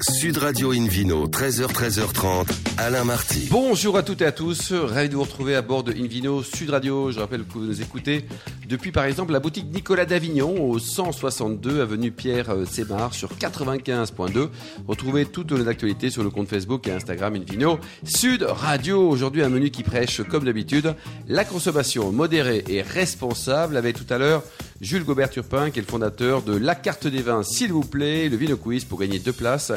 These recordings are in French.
Sud Radio Invino, 13h, 13h30, Alain Marty. Bonjour à toutes et à tous, ravi de vous retrouver à bord de Invino Sud Radio. Je rappelle que vous nous écoutez depuis par exemple la boutique Nicolas d'Avignon au 162 avenue Pierre Sémar sur 95.2. Retrouvez toutes les actualités sur le compte Facebook et Instagram Invino Sud Radio. Aujourd'hui un menu qui prêche comme d'habitude la consommation modérée et responsable avec tout à l'heure Jules Gobert-Turpin, qui est le fondateur de La Carte des Vins, s'il vous plaît, le Vino Quiz pour gagner deux places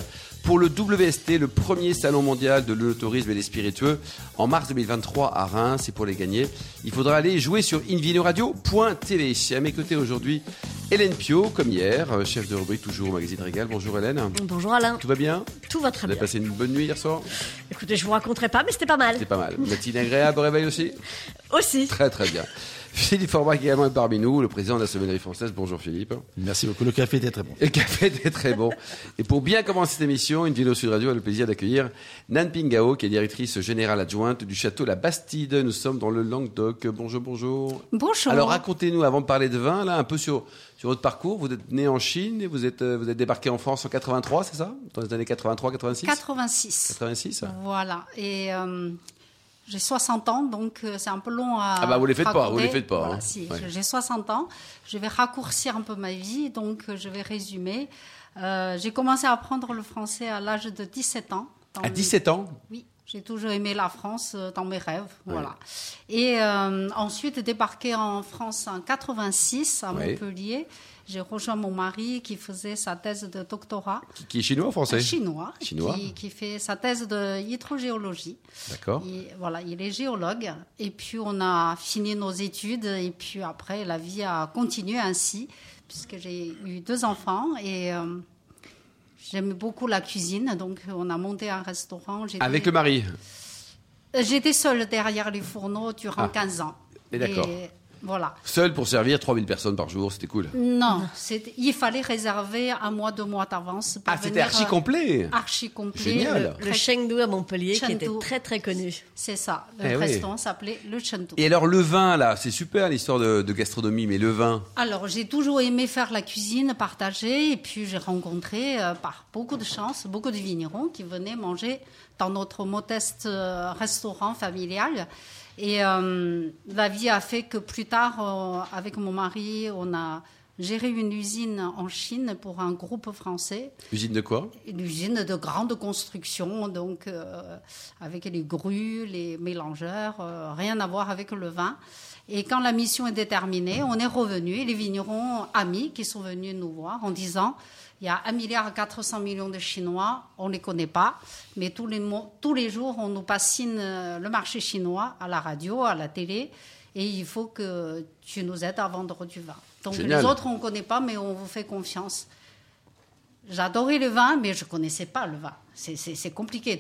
pour le WST, le premier salon mondial de l'autorisme et des spiritueux, en mars 2023 à Reims. Et pour les gagner, il faudra aller jouer sur invinoradio.tv. À mes côtés aujourd'hui, Hélène Pio, comme hier, chef de rubrique toujours au magazine Régal. Bonjour Hélène. Bonjour Alain. Tout va bien? Tout va très Vous bien. avez passé une bonne nuit hier soir? Écoutez, je vous raconterai pas, mais c'était pas mal. C'était pas mal. Matinée agréable au réveil aussi? Aussi. Très très bien. Philippe Forbach également est parmi nous, le président de la sommellerie française. Bonjour Philippe. Merci beaucoup. Le café était très bon. Et le café était très bon. Et pour bien commencer cette émission, une vidéo Sud Radio a le plaisir d'accueillir Nan Pingao, qui est directrice générale adjointe du château La Bastide. Nous sommes dans le Languedoc. Bonjour, bonjour. Bonjour. Alors racontez-nous, avant de parler de vin, là, un peu sur, sur votre parcours. Vous êtes né en Chine et vous êtes, euh, vous êtes débarqué en France en 83, c'est ça? Dans les années 83, 86 86. 86 Voilà. Et euh, j'ai 60 ans, donc euh, c'est un peu long à. Ah bah, vous les faites pas, vous les faites pas, Voilà, hein. si, Ouais. J'ai 60 ans. Je vais raccourcir un peu ma vie, donc je vais résumer. Euh, j'ai commencé à apprendre le français à l'âge de 17 ans. À mes- 17 ans Oui, j'ai toujours aimé la France euh, dans mes rêves, voilà. Et euh, ensuite débarqué en France en 86 à Ouais. Montpellier. J'ai rejoint mon mari qui faisait sa thèse de doctorat qui, qui est chinois ou français chinois, Chinois. Qui, qui fait sa thèse de hydrogéologie. D'accord. Il- voilà, il est géologue. Et puis on a fini nos études et puis après la vie a continué ainsi puisque j'ai eu deux enfants et euh, j'aime beaucoup la cuisine. Donc on a monté un restaurant. Avec le mari? Euh, J'étais seule derrière les fourneaux durant Ah. 15 ans. Et d'accord. Voilà. Seul pour servir 3000 personnes par jour, c'était cool. Non, il fallait réserver un mois, deux mois d'avance. Ah, c'était archi euh, complet Archi complet. Génial. Le Chengdu à Montpellier, qui était très très connu. C'est ça. Le Eh oui. restaurant s'appelait le Chengdu. Et alors le vin là, c'est super l'histoire de, de gastronomie, mais le vin, Alors, j'ai toujours aimé faire la cuisine, partager, et puis j'ai rencontré, euh, par beaucoup de chance, beaucoup de vignerons qui venaient manger dans notre modeste euh, restaurant familial. Et euh, la vie a fait que plus tard, euh, avec mon mari, on a géré une usine en Chine pour un groupe français. usine de quoi? Une usine de grande construction, donc euh, avec les grues, les mélangeurs, rien à voir avec le vin. Et quand la mission est déterminée, on est revenu et les vignerons amis qui sont venus nous voir en disant il y a 1 milliard 400 millions de Chinois, on ne les connaît pas, mais tous les, tous les jours, on nous bassine euh, le marché chinois à la radio, à la télé, et il faut que tu nous aides à vendre du vin. Donc Génial. les autres, on ne connaît pas, mais on vous fait confiance. J'adorais le vin, mais je ne connaissais pas le vin. C'est- C'est c'est compliqué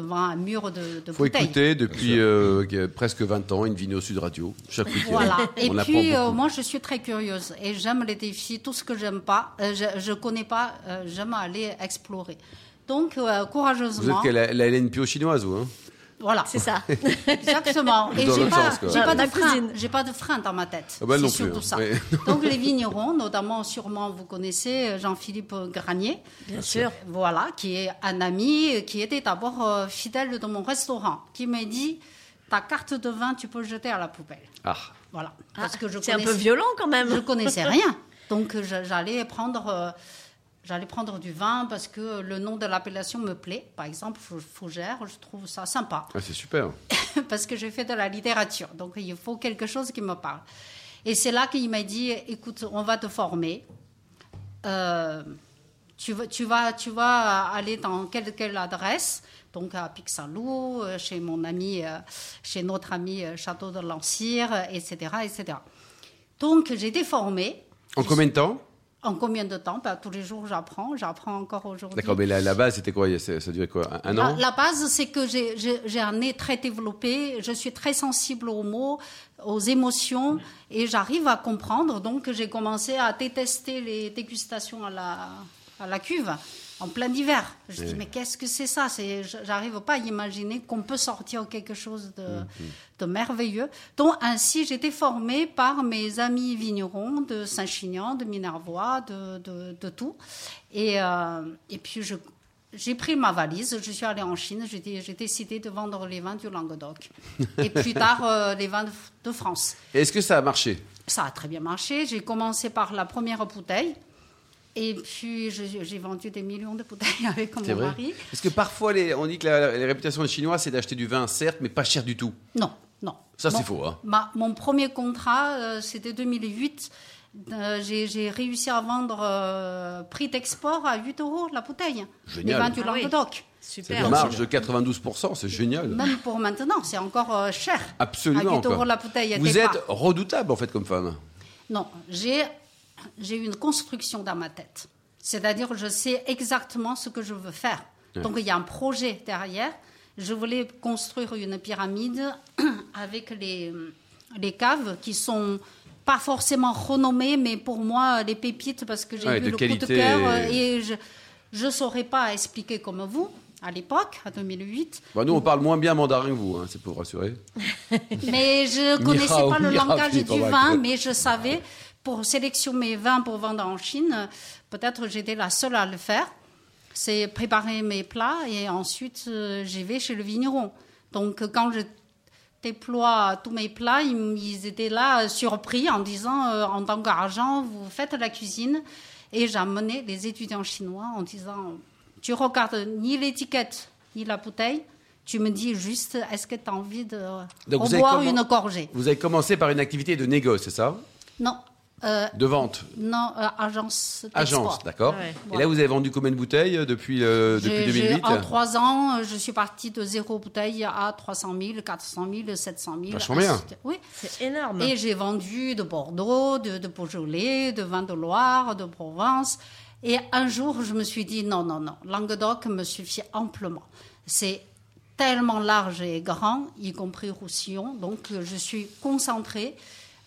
devant, un mur de, de Faut bouteilles. écouter depuis euh, que- presque 20 ans une vidéo Sud Radio chaque week-end. Voilà. Et On puis, euh, moi, je suis très curieuse et j'aime les défis. Tout ce que j'aime pas, euh, je ne connais pas, euh, j'aime aller explorer. Donc, euh, Vous courageusement. êtes la, la Pio chinoise, vous hein? Voilà. C'est ça. Exactement. Et j'ai pas, j'ai pas de frein. J'ai pas de frein dans ma tête. Ah bah c'est plus, surtout hein. ça. Oui. Donc les vignerons, notamment sûrement vous connaissez euh, Jean-Philippe Granier. Bien sûr. Voilà, qui est un ami euh, qui était d'abord euh, fidèle de mon restaurant, qui m'a dit ta carte de vin, tu peux le jeter à la poubelle. Ah, Voilà. Ah, Parce que je C'est un peu connaissais- violent quand même. je connaissais rien. Donc j'allais prendre, euh, j'allais prendre du vin parce que le nom de l'appellation me plaît. Par exemple, Fou- Fougère, je trouve ça sympa ah, c'est super. parce que je fais de la littérature. Donc il faut quelque chose qui me parle. Et c'est là qu'il m'a dit, écoute, on va te former. Euh, tu, vas, tu, vas, tu vas aller dans quelle, quelle adresse? Donc à Pixalou, euh, chez mon ami, euh, chez notre ami Château de Lancire, etc., etc. Donc j'ai été formée. En combien de temps? En combien de temps? Ben, Tous les jours, j'apprends. J'apprends encore aujourd'hui. D'accord, mais la, la base, c'était quoi? Ça durait quoi? Un, La, an? La base, c'est que j'ai- un nez très développé, je suis très sensible aux mots, aux émotions, et j'arrive à comprendre. Donc, j'ai commencé à détester les dégustations à la, à la cuve. En plein hiver. Je dis, mais qu'est-ce que c'est ça? C'est- J'arrive pas à imaginer qu'on peut sortir quelque chose de, de merveilleux. Donc, ainsi, j'étais formée par mes amis vignerons de Saint-Chinian, de Minervois, de, de, de tout. Et, euh, et puis, je. J'ai pris ma valise, je suis allée en Chine, j'ai dé- j'ai décidé de vendre les vins du Languedoc. Et plus tard, euh, les vins de, de France. Est-ce que ça a marché? Ça a très bien marché. J'ai commencé par la première bouteille. Et puis, j'ai vendu des millions de bouteilles avec C'est mon vrai mari. Parce que parfois, les- on dit que la, les réputations des Chinois, c'est d'acheter du vin, certes, mais pas cher du tout. Non, non. Ça, c'est faux, hein. ma- mon premier contrat, euh, c'était 2008. Euh, j'ai réussi à vendre euh, prix d'export à 8 euros la bouteille. Génial. Les vins du Ah oui. Languedoc. C'est Super. une marge de 92%, c'est génial. Même pour maintenant, c'est encore euh, cher. Absolument. À 8 euros la bouteille. Vous êtes pas- redoutable, en fait, comme femme. Non, j'ai j'ai une construction dans ma tête. C'est-à-dire, je sais exactement ce que je veux faire. Donc, il y a un projet derrière. Je voulais construire une pyramide avec les, les caves qui sont pas forcément renommées, mais pour moi, les pépites, parce que j'ai Ouais, de le coup qualité. de cœur euh, et je ne saurais pas expliquer comme vous à l'époque, à 2008. Bah, nous, on parle moins bien mandarin que vous, hein, c'est pour rassurer. Mais je Ni connaissais pas le langage du vin, mais je savais, pour sélectionner mes vins pour vendre en Chine, peut-être j'étais la seule à le faire. C'est préparer mes plats et ensuite euh, j'y vais chez le vigneron. Donc quand je déploie tous mes plats, ils, étaient là euh, surpris en disant, euh, en tant qu'argent, vous faites la cuisine. Et j'amenais les étudiants chinois en disant, tu regardes ni l'étiquette ni la bouteille, tu me dis juste, est-ce que tu as envie de boire une gorgée? Vous avez commencé par une activité de négoce, c'est ça? Non, euh, De vente non, euh, agence d'export. Agence, d'accord. Ouais. Et là, vous avez vendu combien de bouteilles euh, depuis, euh, depuis J'ai- j'ai- 2008 En trois ans, je suis partie de zéro bouteille à 300 000, 400 000, 700 000. Vachement bien. Oui. C'est énorme. Et j'ai vendu de Bordeaux, de, de Beaujolais, de vin de Loire, de Provence. Et un jour, je me suis dit, non, non, non, Languedoc me suffit amplement. C'est tellement large et grand, y compris Roussillon. Donc, je suis concentrée.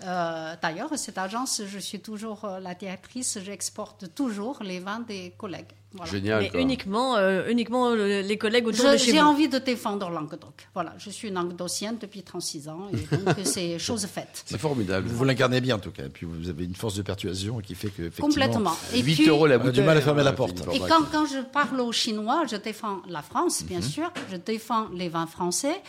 Euh, D'ailleurs, cette agence, je suis toujours euh, la directrice, j'exporte toujours les vins des collègues. Voilà. Génial. Mais quoi. uniquement, euh, uniquement les collègues autour de Je- chez J'ai envie de défendre Languedoc. Voilà, je suis une languedocienne depuis 36 ans et donc c'est chose faite. C'est formidable. Vous l'incarnez bien en tout cas. Et puis vous avez une force de persuasion qui fait que Complètement. Et 8 puis- euros la On a du mal à fermer la hein, porte. Philippe Et quand, quand je parle aux Chinois, je défends la France, bien sûr, je défends les vins français.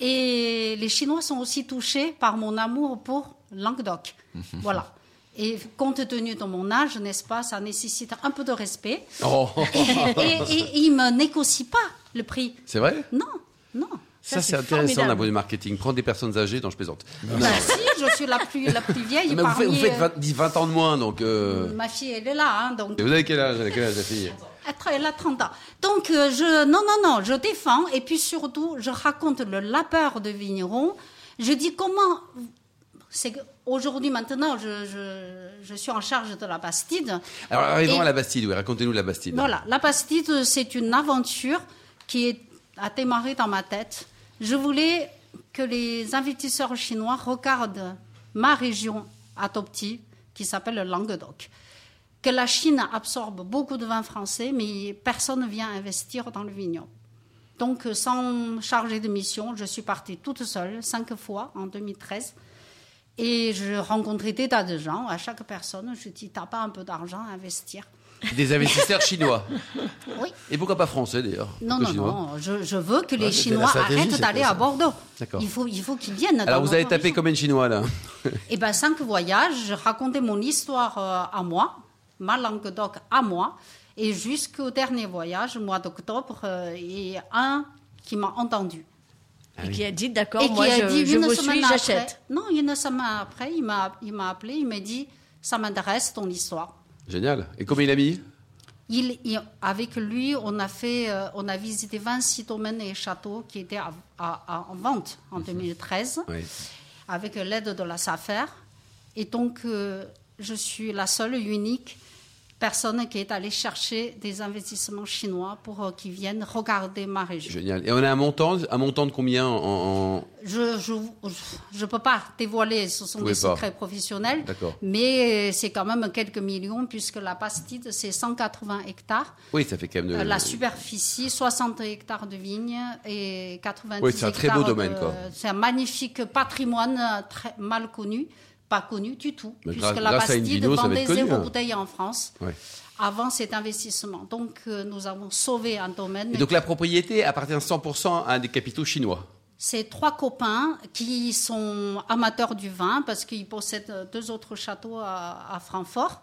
Et les Chinois sont aussi touchés par mon amour pour Languedoc. Voilà. Et compte tenu de mon âge, n'est-ce pas, ça nécessite un peu de respect. Oh, Et, et- et ils ne me négocient pas le prix. c'est vrai? Non, non. Ça, Ça, c'est intéressant vue marketing. Prendre des personnes âgées, non, je plaisante. Bah, si, je suis la plus, la plus vieille Mais vous faites, vous parmi, faites euh, 20, 10, 20 ans de moins, donc. euh, Ma fille, elle est là, hein, donc Et vous avez quel âge, quel âge, la fille? Elle a 30 ans. Donc, euh, je, non, non, non, je défends. Et puis surtout, je raconte le lapeur de vigneron. Je dis comment. C'est que aujourd'hui, maintenant, je, je, je suis en charge de la Bastide. Alors, arrivons Et- à la Bastide, oui, racontez-nous la Bastide. Voilà, la Bastide, c'est une aventure qui est- a démarré dans ma tête. Je voulais que les investisseurs chinois regardent ma région adoptive, qui s'appelle le Languedoc. Que la Chine absorbe beaucoup de vin français, mais personne ne vient investir dans le vignon. Donc, sans charger de mission, je suis partie toute seule, cinq fois en 2013. Et je rencontrais des tas de gens. À chaque personne, je dis T'as pas un peu d'argent à investir? Des investisseurs chinois. Oui. Et pourquoi pas français, d'ailleurs? Non, non, chinois? non. Je, je veux que les Chinois arrêtent d'aller à Bordeaux. D'accord. Il faut, il faut qu'ils viennent. Alors, vous avez tapé combien de chinois, là? Eh bien, cinq voyages. Je racontais mon histoire euh, à moi, ma Languedoc à moi. Et jusqu'au dernier voyage, mois d'octobre, euh, et un qui m'a entendu. Et qui a dit, d'accord, et moi qui a je, dit je une vous semaine suis, après- j'achète. Non, une semaine après, il m'a il m'a appelé, il m'a dit Ça m'intéresse ton histoire. Génial. Et combien il a mis? Il, il- avec lui, on a, fait, euh, on a visité 26 domaines et châteaux qui étaient à- à- à- en vente en 2013 Oui. avec l'aide de la SAFER. Et donc, euh, je suis la seule et unique personne qui est allée chercher des investissements chinois pour euh, qu'ils viennent regarder ma région. Génial. Et on a un montant, un montant de combien en, en- Je je je peux pas dévoiler, ce sont Vous des pas. secrets professionnels, mais c'est quand même quelques millions puisque la bastide c'est 180 hectares, Oui, ça fait quand même de. Euh, la superficie 60 hectares de vignes et 90 Oui, c'est un très beau hectares domaine. C'est un magnifique patrimoine euh, très mal connu, pas connu du tout, Mais puisque grâce- la Bastide vendait zéro hein. bouteille en France. Ouais. Avant cet investissement. Donc, euh, nous avons sauvé un domaine. Et donc la propriété appartient 100% à des capitaux chinois. C'est trois copains qui sont amateurs du vin parce qu'ils possèdent deux autres châteaux à, à Francfort.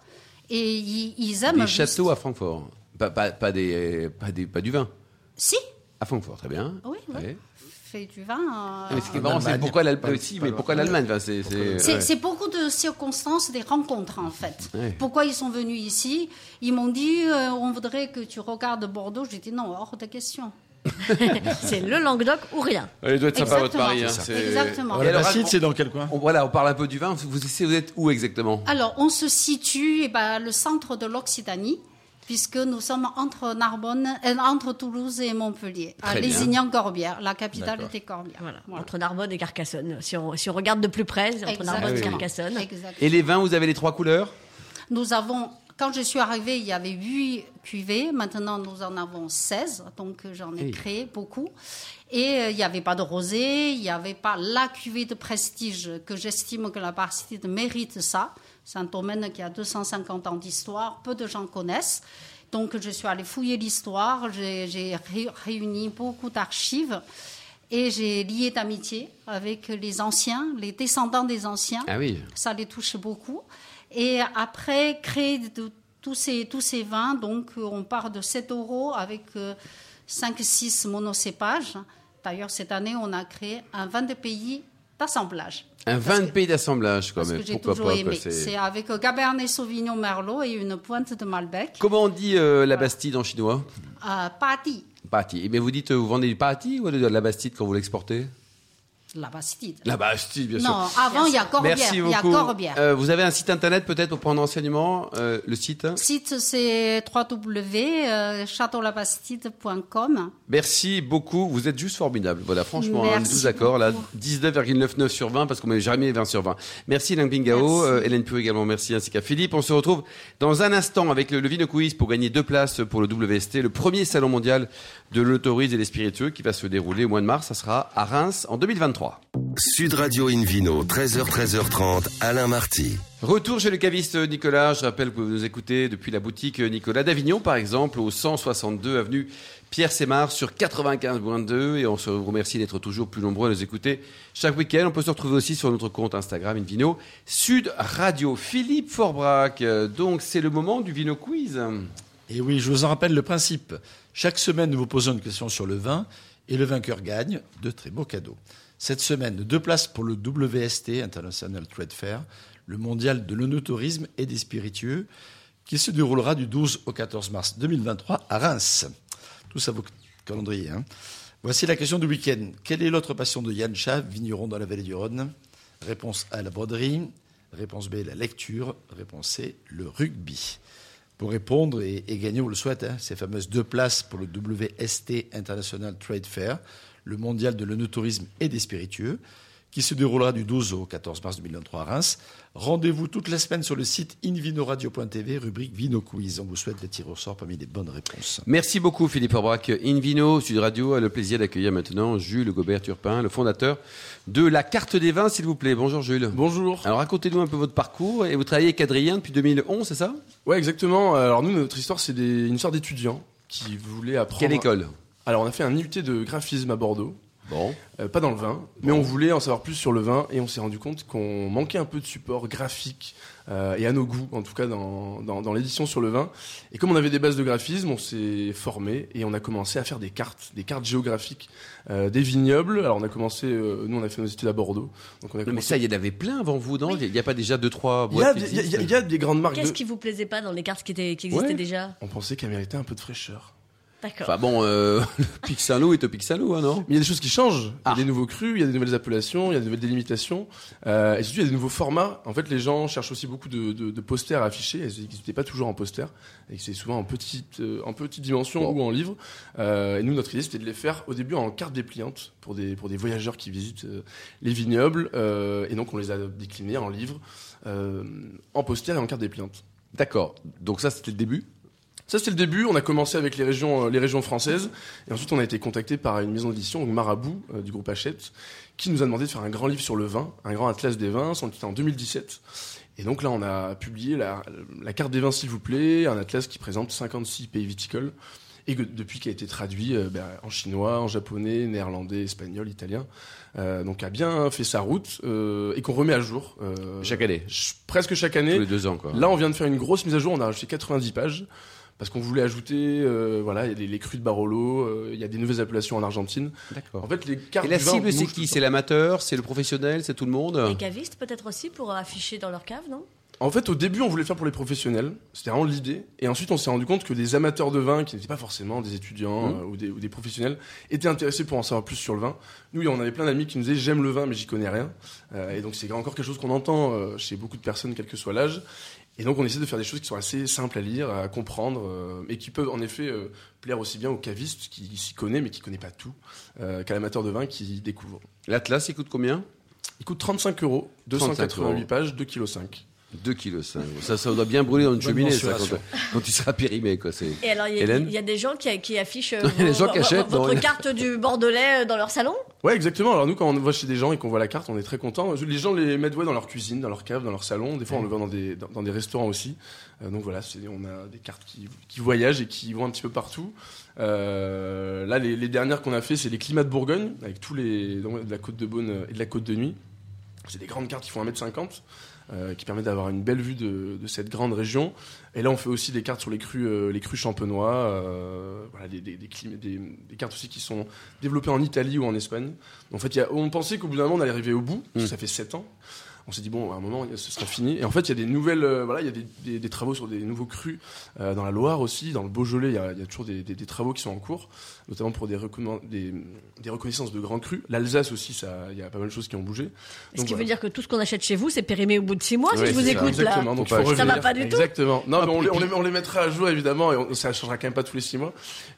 Et ils, ils aiment. Des juste- châteaux à Francfort. Pas, pas, pas des, pas, des, pas du vin. Si, À Francfort, très bien. oui, oui. Ouais. Fait du vin. euh, Mais ce qui est marrant, c'est pourquoi l'Allemagne aussi, pas mais loin. pourquoi l'Allemagne Enfin, c'est- c'est- C'est ouais. c'est beaucoup de circonstances, des rencontres en fait. Ouais. Pourquoi ils sont venus ici Ils m'ont dit euh, on voudrait que tu regardes Bordeaux. J'ai dit non, hors de question. C'est le Languedoc ou rien. Elle doit être sympa votre mari. hein, Exactement. Et Alors, c'est dans quel coin on- Voilà, on parle un peu du vin. Vous, vous vous êtes où exactement? Alors, on se situe eh ben, le centre de l'Occitanie, puisque nous sommes entre Narbonne, euh, entre Toulouse et Montpellier, à Très bien. Lézignan-Corbière, la capitale. Voilà, Voilà. entre Narbonne et Carcassonne. Si on, si on regarde de plus près, c'est entre Narbonne et. Carcassonne. Exactement. Et les vins, vous avez les trois couleurs? Nous avons, quand je suis arrivée, il y avait 8 cuvées. Maintenant, nous en avons 16. Donc, j'en ai Oui. créé beaucoup. Et euh, il n'y avait pas de rosé, il n'y avait pas la cuvée de prestige que j'estime que la Bastide mérite ça. C'est un domaine qui a 250 ans d'histoire, peu de gens connaissent. Donc, je suis allée fouiller l'histoire, j'ai j'ai ré- réuni beaucoup d'archives et j'ai lié d'amitié avec les anciens, les descendants des anciens Ah oui. ça les touche beaucoup. Et après, créer de- tous, ces, tous ces vins, donc euh, on part de 7 euros avec 5-6 monocépages. D'ailleurs, cette année, on a créé un vin de pays d'assemblage. Un vin de pays d'assemblage, quand même. Pourquoi pas c'est- avec euh, Cabernet Sauvignon Merlot et une pointe de Malbec. Comment on dit euh, la Bastide en chinois? Euh, Pati, Pâti. Mais vous dites, euh, vous vendez du pâti ou de la Bastide quand vous l'exportez? La Bastide. La Bastide, bien sûr. Non, avant, il y a Corbière. Merci Il y a beaucoup. Corbière. Euh, vous avez un site internet peut-être pour prendre renseignement euh, Le site Le site, c'est www.châteaulabastide.com. Merci beaucoup. Vous êtes juste formidable. Voilà, franchement, hein, Merci 12 accords, là, beaucoup. 19,99 sur 20 parce qu'on met jamais 20 sur 20. Merci Lang euh, Hélène Pio également, merci ainsi qu'à Philippe. On se retrouve dans un instant avec le, le Vino Quiz pour gagner deux places pour le WST, le premier salon mondial de l'autorise et des spiritueux qui va se dérouler au mois de mars. Ça sera à Reims en 2023. Sud Radio Invino, 13h, 13h30, Alain Marty. Retour chez le caviste Nicolas. Je rappelle que vous nous écoutez depuis la boutique Nicolas d'Avignon, par exemple, au 162 avenue Pierre Sémar sur 95.2. Et on se remercie d'être toujours plus nombreux à nous écouter chaque week-end. On peut se retrouver aussi sur notre compte Instagram Invino Sud Radio. Philippe Forbrac, euh, donc c'est le moment du Vino Quiz. Et oui, je vous en rappelle le principe. Chaque semaine, nous vous posons une question sur le vin et le vainqueur gagne de très beaux cadeaux. Cette semaine, deux places pour le WST, International Trade Fair, le mondial de l'onotourisme et des spiritueux, qui se déroulera du 12 au 14 mars 2023 à Reims. Tout ça vos calendriers. hein. Voici la question du week-end. Quelle est l'autre passion de Yann vigneron dans la vallée du Rhône? Réponse A, la broderie. Réponse B, la lecture. Réponse C, le rugby. Pour répondre et, gagner, on le souhaite, hein, ces fameuses deux places pour le WST International Trade Fair, le mondial de l'onotourisme et des spiritueux, qui se déroulera du 12 au 14 mars 2023 à Reims. Rendez-vous toute la semaine sur le site invinoradio.tv, rubrique Vino Quiz. On vous souhaite les tirs au sort parmi les bonnes réponses. Merci beaucoup Philippe Forbrac. Invino Sud Radio a le plaisir d'accueillir maintenant Jules Gobert-Turpin, le fondateur de la carte des vins, s'il vous plaît. Bonjour Jules. Bonjour. Alors racontez-nous un peu votre parcours. Et vous travaillez avec Adrien depuis 2011, c'est ça? Ouais, exactement. Alors nous, notre histoire, c'est des- une histoire d'étudiants qui voulaient apprendre. Quelle école? Alors on a fait un IUT de graphisme à Bordeaux. Bon. Euh, pas dans le vin, mais on voulait en savoir plus sur le vin et on s'est rendu compte qu'on manquait un peu de support graphique euh, et à nos goûts, en tout cas dans, dans, dans l'édition sur le vin. Et comme on avait des bases de graphisme, on s'est formé et on a commencé à faire des cartes, des cartes géographiques euh, des vignobles. Alors on a commencé, euh, nous on a fait nos études à Bordeaux, donc on a Non, mais ça, il y en avait plein avant vous, non Il n'y a pas déjà deux, trois il y, a, boîtes il y a- y des grandes marques. Qu'est-ce de- qui vous plaisait pas dans les cartes qui, étaient, qui existaient Ouais. déjà? On pensait qu'elles méritaient un peu de fraîcheur. D'accord. Enfin bon, euh, le Pic Saint-Loup est au Pic Saint-Loup, hein, non? Mais il y a des choses qui changent. Il Ah. y a des nouveaux crus, il y a des nouvelles appellations, il y a des nouvelles délimitations. Euh, et surtout, il y a des nouveaux formats. En fait, les gens cherchent aussi beaucoup de, de, de posters à afficher. Et Ils n'étaient pas toujours en poster. Et c'est souvent en petite, euh, en petite dimension Bon. ou en livre. Euh, et nous, notre idée, c'était de les faire au début en carte dépliante pour des, pour des voyageurs qui visitent euh, les vignobles. Euh, et donc, on les a déclinés en livre, euh, en poster et en carte dépliante. D'accord. Donc ça, c'était le début? Ça, c'était le début. On a commencé avec les régions, euh, les régions françaises. Et ensuite, on a été contacté par une maison d'édition, Marabout, euh, du groupe Hachette, qui nous a demandé de faire un grand livre sur le vin, un grand atlas des vins. C'était en 2017. Et donc là, on a publié la, la carte des vins, s'il vous plaît, un atlas qui présente 56 pays viticoles. Et que, depuis, qui a été traduit euh, ben, en chinois, en japonais, néerlandais, espagnol, italien. Euh, donc, a bien fait sa route euh, et qu'on remet à jour. euh, Chaque année. ch- presque chaque Tous année. les deux ans, quoi. Là, on vient de faire une grosse mise à jour. On a rajouté 90 pages parce qu'on voulait ajouter, euh, voilà, il y a les, les crus de Barolo, euh, il y a des nouvelles appellations en Argentine. D'accord. En fait, les cartes Et la du vin cible, c'est qui C'est l'amateur, c'est le professionnel, c'est tout le monde Les cavistes peut-être aussi pour afficher dans leur cave, non? En fait, au début, on voulait faire pour les professionnels. C'était vraiment l'idée. Et ensuite, on s'est rendu compte que des amateurs de vin, qui n'étaient pas forcément des étudiants Mmh. euh, ou, des, ou des professionnels, étaient intéressés pour en savoir plus sur le vin. Nous, on avait plein d'amis qui nous disaient j'aime le vin, mais j'y connais rien. Euh, et donc, c'est encore quelque chose qu'on entend euh, chez beaucoup de personnes, quel que soit l'âge. Et donc on essaie de faire des choses qui sont assez simples à lire, à comprendre, euh, et qui peuvent en effet euh, plaire aussi bien aux cavistes qui s'y connaît mais qui connaît pas tout, euh, qu'à l'amateur de vin qui découvre. L'Atlas, il coûte combien? Il coûte 35 euros, 35 euros. 288 pages, 2,5 kg. 2 kg. Ça, ça doit bien brûler dans une cheminée, ça, quand, quand il sera périmé, quoi. C'est... Et alors, il y, a- y des gens qui, qui affichent Les gens qui achètent, votre non. carte du Bordelais euh, dans leur salon? Ouais, exactement. Alors nous, quand on va chez des gens et qu'on voit la carte, on est très content. Les gens les mettent ouais, dans leur cuisine, dans leur cave, dans leur salon. Des fois, on le voit dans des, dans, dans des restaurants aussi. Euh, donc voilà, c'est- on a des cartes qui, qui voyagent et qui vont un petit peu partout. Euh, là, les, les dernières qu'on a fait, c'est les climats de Bourgogne, avec tous les donc, de la côte de Beaune et de la côte de Nuit. C'est des grandes cartes qui font 1m50, euh, qui permettent d'avoir une belle vue de, de cette grande région. Et là, on fait aussi des cartes sur les crus, euh, les crus champenois, euh, voilà, des, des, des, clim- des- des cartes aussi qui sont développées en Italie ou en Espagne. En fait, il y a- on pensait qu'au bout d'un moment, on allait arriver au bout, que ça fait 7 ans. On s'est dit, bon, à un moment, ce sera fini. Et en fait, il y a des nouvelles, euh, voilà, il y a des, des- des travaux sur des nouveaux crus euh, dans la Loire aussi, dans le Beaujolais, il y a, il y a toujours des, des- des travaux qui sont en cours, notamment pour des, reconna- des, des reconnaissances de grands crus. L'Alsace aussi, ça, il y a pas mal de choses qui ont bougé. Ce Donc, qui veut dire que tout ce qu'on achète chez vous, c'est périmé au bout de six mois, si je vous ça. écoute là. Exactement, donc Faut faut. Ça va pas du tout Exactement. Non, mais on, les, on, les, on les mettra à jour évidemment, et on- ça changera quand même pas tous les six mois.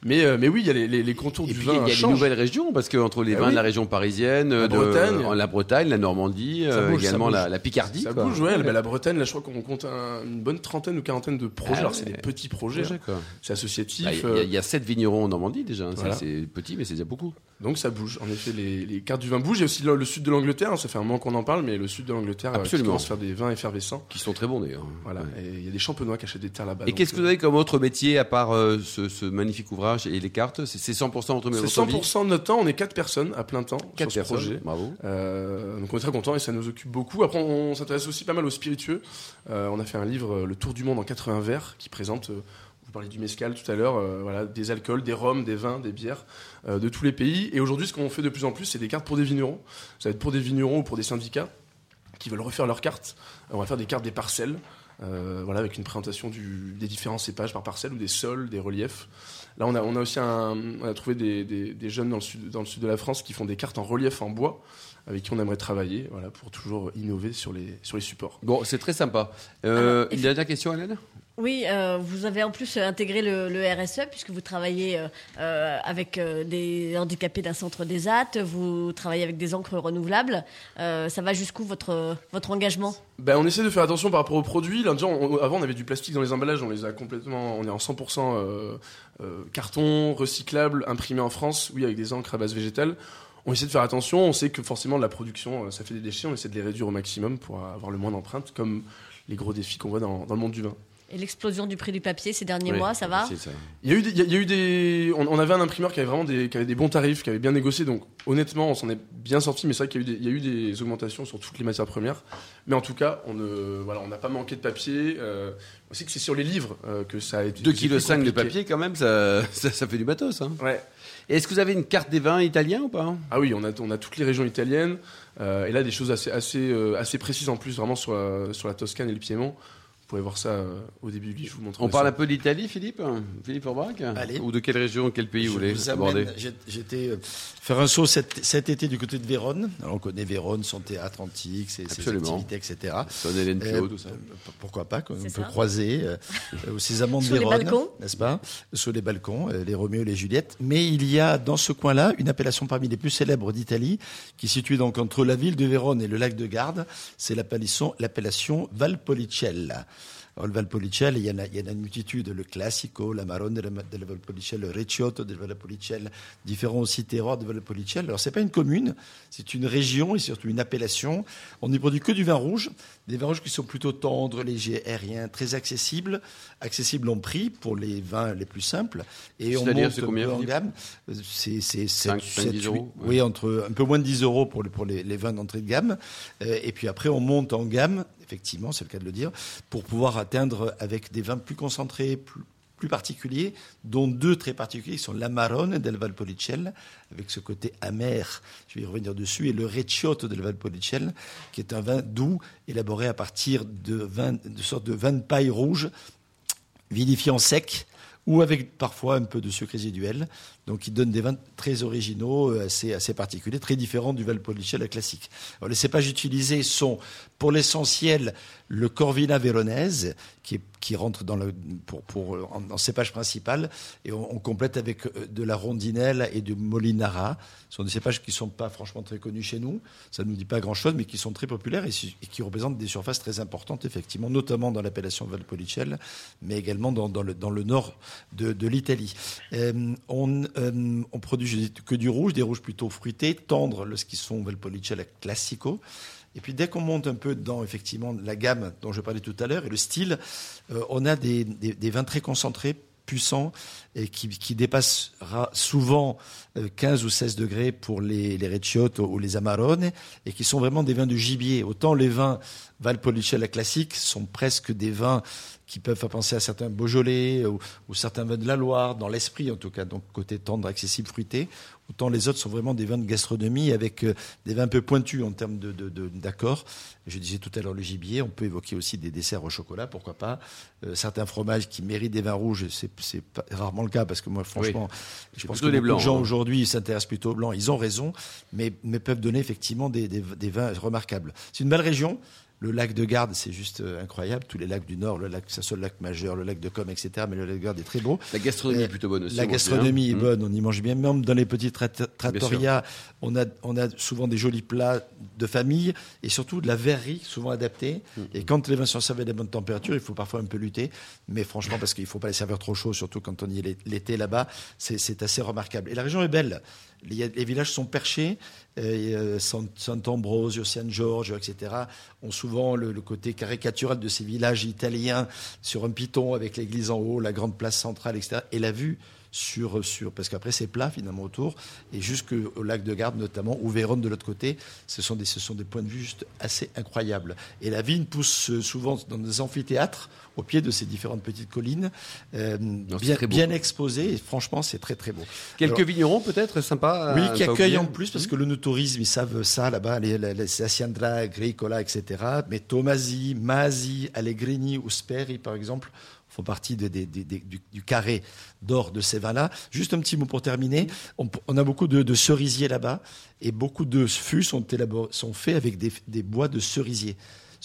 Mais, euh, mais oui, il y a les, les, les contours Et du puis, vin. il y a les changent. nouvelles régions, parce que entre les Ah vins oui. de la région parisienne, La de, Bretagne. la Bretagne, la Normandie, également. La, la Picardie. Ça quoi. bouge, ouais. bah, la Bretagne, là, je crois qu'on compte un- une bonne trentaine ou quarantaine de projets. Ah Alors, ouais. c'est des petits projets, Projet, hein. c'est associatif. Bah, Il y, a- il y a sept vignerons en Normandie déjà. hein. Voilà. C'est petit, mais c'est déjà beaucoup. Donc ça bouge. En effet, les, les cartes du vin bougent. Il y a aussi le, le sud de l'Angleterre. hein, Ça fait un moment qu'on en parle, mais le sud de l'Angleterre euh, qui commence à faire des vins effervescents. Qui sont très bons d'ailleurs. Voilà. Ouais. Et il y a des champenois qui achètent des terres là-bas. Et qu'est-ce que euh, vous avez comme autre métier à part euh, ce, ce magnifique ouvrage et les cartes? C'est c'est 100% votre, C'est votre vie 100% de notre temps. On est quatre personnes à plein temps Quatre sur ce personnes. projet. Bravo. Euh, donc on est très content et ça nous occupe beaucoup. Après, on, s'intéresse aussi pas mal aux spiritueux. Euh, on a fait un livre, euh, Le Tour du monde en 80 verres, qui présente. Vous parliez du mezcal tout à l'heure, euh, voilà, des alcools, des rhums, des vins, des bières euh, de tous les pays. Et aujourd'hui, ce qu'on fait de plus en plus, c'est des cartes pour des vignerons. Ça va être pour des vignerons ou pour des syndicats qui veulent refaire leurs cartes. Euh, on va faire des cartes des parcelles, euh, voilà, avec une présentation du- des différents cépages par parcelle ou des sols, des reliefs. Là, on a, on a aussi un, on a trouvé des, des- des jeunes dans le, sud, dans le sud de la France qui font des cartes en relief en bois, avec qui on aimerait travailler, voilà, pour toujours innover sur les, sur les supports. Bon, c'est très sympa. Euh, Alors, une dernière question, Hélène? Oui, euh, vous avez en plus intégré le, RSE puisque vous travaillez euh, euh, avec euh, des handicapés d'un centre des AT, vous travaillez avec des encres renouvelables. Euh, ça va jusqu'où votre, votre engagement? Ben, on essaie de faire attention par rapport aux produits. Avant, on avait du plastique dans les emballages, on les a complètement, on est en 100% euh, euh, carton, recyclable, imprimé en France, oui, avec des encres à base végétale. On essaie de faire attention. On sait que forcément, la production, euh, ça fait des déchets. On essaie de les réduire au maximum pour avoir le moins d'empreintes, comme les gros défis qu'on voit dans le monde du vin. Et l'explosion du prix du papier ces derniers Oui, mois, ça va ça. Il y a eu des, il y a- il y a eu des on, on avait un imprimeur qui avait vraiment des, qui avait des bons tarifs, qui avait bien négocié. Donc honnêtement, on s'en est bien sorti. Mais c'est vrai qu'il y a eu des, il y a eu des augmentations sur toutes les matières premières. Mais en tout cas, on ne, voilà, on n'a pas manqué de papier. Euh, on sait que c'est sur les livres euh, que ça a été. 2,5 c'est plus kg de papier, quand même, ça, ça, ça fait du matos. Hein. Ouais. Et Est-ce que vous avez une carte des vins italiens ou pas? Ah oui, on a, on a toutes les régions italiennes. euh, et là, des choses assez, assez, euh, assez précises en plus, vraiment sur la, sur la Toscane et le Piémont. Pourrez voir ça euh, au début du livre. Je vous montrerai On parle ça. un peu d'Italie, Philippe Philippe Aubrac Allez. Ou de quelle région, quel pays vous voulez vous aborder J'étais euh, faire un saut cet, cet été du côté de Vérone. Alors, on connaît Vérone, son théâtre antique, ses, ses activités, etc. Son Hélène Euh, Pio, tout ça. euh, Pourquoi pas qu'on C'est peut ça. croiser euh, euh, ces amants de Sur les Vérone, balcons. n'est-ce pas? Sur les balcons, euh, les Roméo et les Juliette. Mais il y a dans ce coin-là une appellation parmi les plus célèbres d'Italie, qui est située donc entre la ville de Vérone et le lac de Garde. C'est l'appellation, l'appellation Valpolicella. Le Valpolicella, il y, en a, il y en a une multitude, le Classico, la Marone de la, de la Valpolicella, le Recioto de Valpolicella, différents aussi terroirs de Valpolicella. Alors, c'est pas une commune, c'est une région et surtout une appellation. On n'y produit que du vin rouge, des vins rouges qui sont plutôt tendres, légers, aériens, très accessibles, accessibles en prix pour les vins les plus simples. Et on monte combien, en gamme. C'est c'est Cinq, 7, cinq, dix euros, Oui, entre un peu moins de 10 euros pour, le- pour les, les vins d'entrée de gamme. Euh, et puis après, on monte en gamme, effectivement, c'est le cas de le dire, pour pouvoir atteindre avec des vins plus concentrés, plus, particuliers, dont deux très particuliers, qui sont l'Amarone del Valpolicella, avec ce côté amer, je vais y revenir dessus, et le Recioto del Valpolicella, qui est un vin doux, élaboré à partir de, vin, de sorte de paille rouge, vinifiant sec, ou avec parfois un peu de sucre résiduel. Donc, il donne des vins très originaux, euh, assez, assez particuliers, très différents du Valpolicella classique. Alors, les cépages utilisés sont, pour l'essentiel, le Corvina véronèse, qui, qui rentre dans le, pour, pour, en, cépage principal, et on, complète avec euh, de la rondinelle et du molinara. Ce sont des cépages qui ne sont pas franchement très connus chez nous. Ça ne nous dit pas grand-chose, mais qui sont très populaires et qui représentent des surfaces très importantes, effectivement, notamment dans l'appellation Valpolicella, mais également dans, dans le, dans le nord de, de l'Italie. Euh, on, euh, on produit que du rouge, des rouges plutôt fruités, tendres, qui sont Valpolicella classico. Et puis dès qu'on monte un peu dans effectivement la gamme dont je parlais tout à l'heure et le style, euh, on a des, vins très concentrés, puissants et qui, qui dépassera souvent euh, 15 ou 16 degrés pour les, les ou les Amarone et qui sont vraiment des vins de gibier. Autant les vins Valpolicella classiques sont presque des vins qui peuvent faire penser à certains Beaujolais ou, ou certains vins de la Loire, dans l'esprit en tout cas, donc côté tendre, accessible, fruité. Autant les autres sont vraiment des vins de gastronomie avec euh, des vins un peu pointus en termes de, de- de-. Je disais tout à l'heure le gibier, on peut évoquer aussi des desserts au chocolat, pourquoi pas. Euh, certains fromages qui méritent des vins rouges, c'est, rarement le cas parce que moi franchement, je pense que les blancs, gens hein. aujourd'hui s'intéressent plutôt aux blancs. Ils ont raison, mais, mais peuvent donner effectivement des, des- des vins remarquables. C'est une belle région. Le lac de Garde, c'est juste euh, incroyable. Tous les lacs du Nord, le lac, soit le lac majeur, le lac de Com, etc. Mais le lac de Garde est très beau. La gastronomie Euh, est plutôt bonne aussi. La gastronomie est bien. bonne, on y mange bien. Même dans les petites trat- trattorias, on a, on a souvent des jolis plats de famille et surtout de la verrerie, souvent adaptée. Et quand les vins sont servis à des bonnes températures, il faut parfois un peu lutter. Mais franchement, parce qu'il ne faut pas les servir trop chaud, surtout quand on y est l'é- l'été là-bas, c'est assez remarquable. Et la région est belle. Les villages sont perchés. Euh, Sant- Sant'Ambrosio, San Giorgio, etc., ont souvent le, le côté caricatural de ces villages italiens sur un piton avec l'église en haut, la grande place centrale, etc. Et la vue sur, sur parce qu'après c'est plat finalement autour, et jusqu'au lac de Garde notamment, ou Vérone de l'autre côté, ce sont, des, ce sont des points de vue juste assez incroyables. Et la vigne pousse euh, souvent dans des amphithéâtres, au pied de ces différentes petites collines, euh, bien, exposées, et franchement c'est très très beau. Quelques Alors- vignerons peut-être sympas. oui, qui accueillent en plus, parce que le tourisme, ils savent ça là-bas, les, les, les Agricola, etc. Mais Tomasi, Masi, Allegrini ou Speri, par exemple, font partie du, carré d'or de ces vins-là. Juste un petit mot pour terminer. On, a beaucoup de, cerisiers là-bas, et beaucoup de fûts sont faits avec des, des bois de cerisier.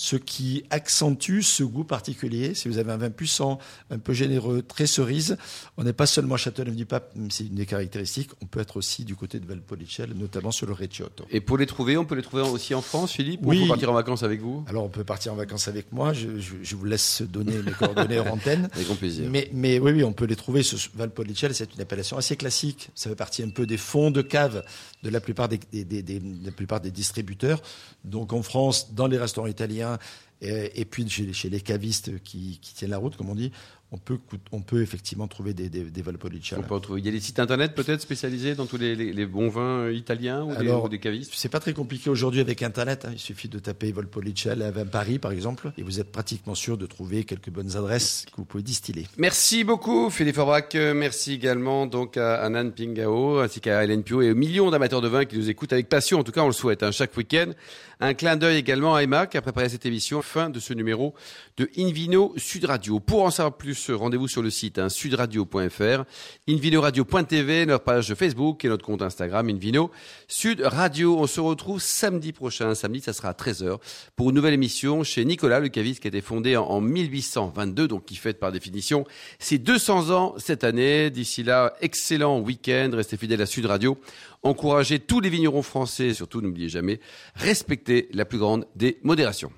Ce qui accentue ce goût particulier. Si vous avez un vin puissant, un peu généreux, très cerise, on n'est pas seulement à Châteauneuf-du-Pape, même c'est une des caractéristiques, on peut être aussi du côté de Valpolicella, notamment sur le Recioto. Et pour les trouver, on peut les trouver aussi en France, Philippe Ou Oui. on peut partir en vacances avec vous? Alors on peut partir en vacances avec moi, je, je- je vous laisse donner mes coordonnées hors antenne. Avec grand plaisir. Mais, mais oui, oui, on peut les trouver. Ce Valpolicella, c'est une appellation assez classique. Ça fait partie un peu des fonds de cave de la plupart des, distributeurs. Donc en France, dans les restaurants italiens et, puis chez, les cavistes qui tiennent la route, comme on dit, on peut, on peut effectivement trouver des, des, des Valpolicella. On peut en trouver. Il y a des sites internet peut-être spécialisés dans tous les, les- les bons vins euh, italiens ou, des, ou des cavistes? C'est pas très compliqué aujourd'hui avec Internet. hein. Il suffit de taper Volpolicella à Paris, par exemple, et vous êtes pratiquement sûr de trouver quelques bonnes adresses que vous pouvez distiller. Merci beaucoup Philippe Forbach. Euh, Merci également donc à à Nan Pingao ainsi qu'à Hélène Pio et aux millions d'amateurs de vin qui nous écoutent avec passion. En tout cas, on le souhaite hein, chaque week-end. Un clin d'œil également à Emma qui a préparé cette émission. Fin de ce numéro de Invino Sud Radio. Pour en savoir plus, rendez-vous sur le site hein, sudradio.fr, invinoradio.tv, notre page Facebook et notre compte Instagram Invino Sud Radio. On se retrouve samedi prochain. Samedi, ça sera à 13h pour une nouvelle émission chez Nicolas Le Caviste qui a été fondé en, en 1822, donc qui fête par définition ses 200 ans cette année. D'ici là, excellent week-end. Restez fidèles à Sud Radio. Encouragez tous les vignerons français et surtout, n'oubliez jamais, respectez la plus grande des modérations.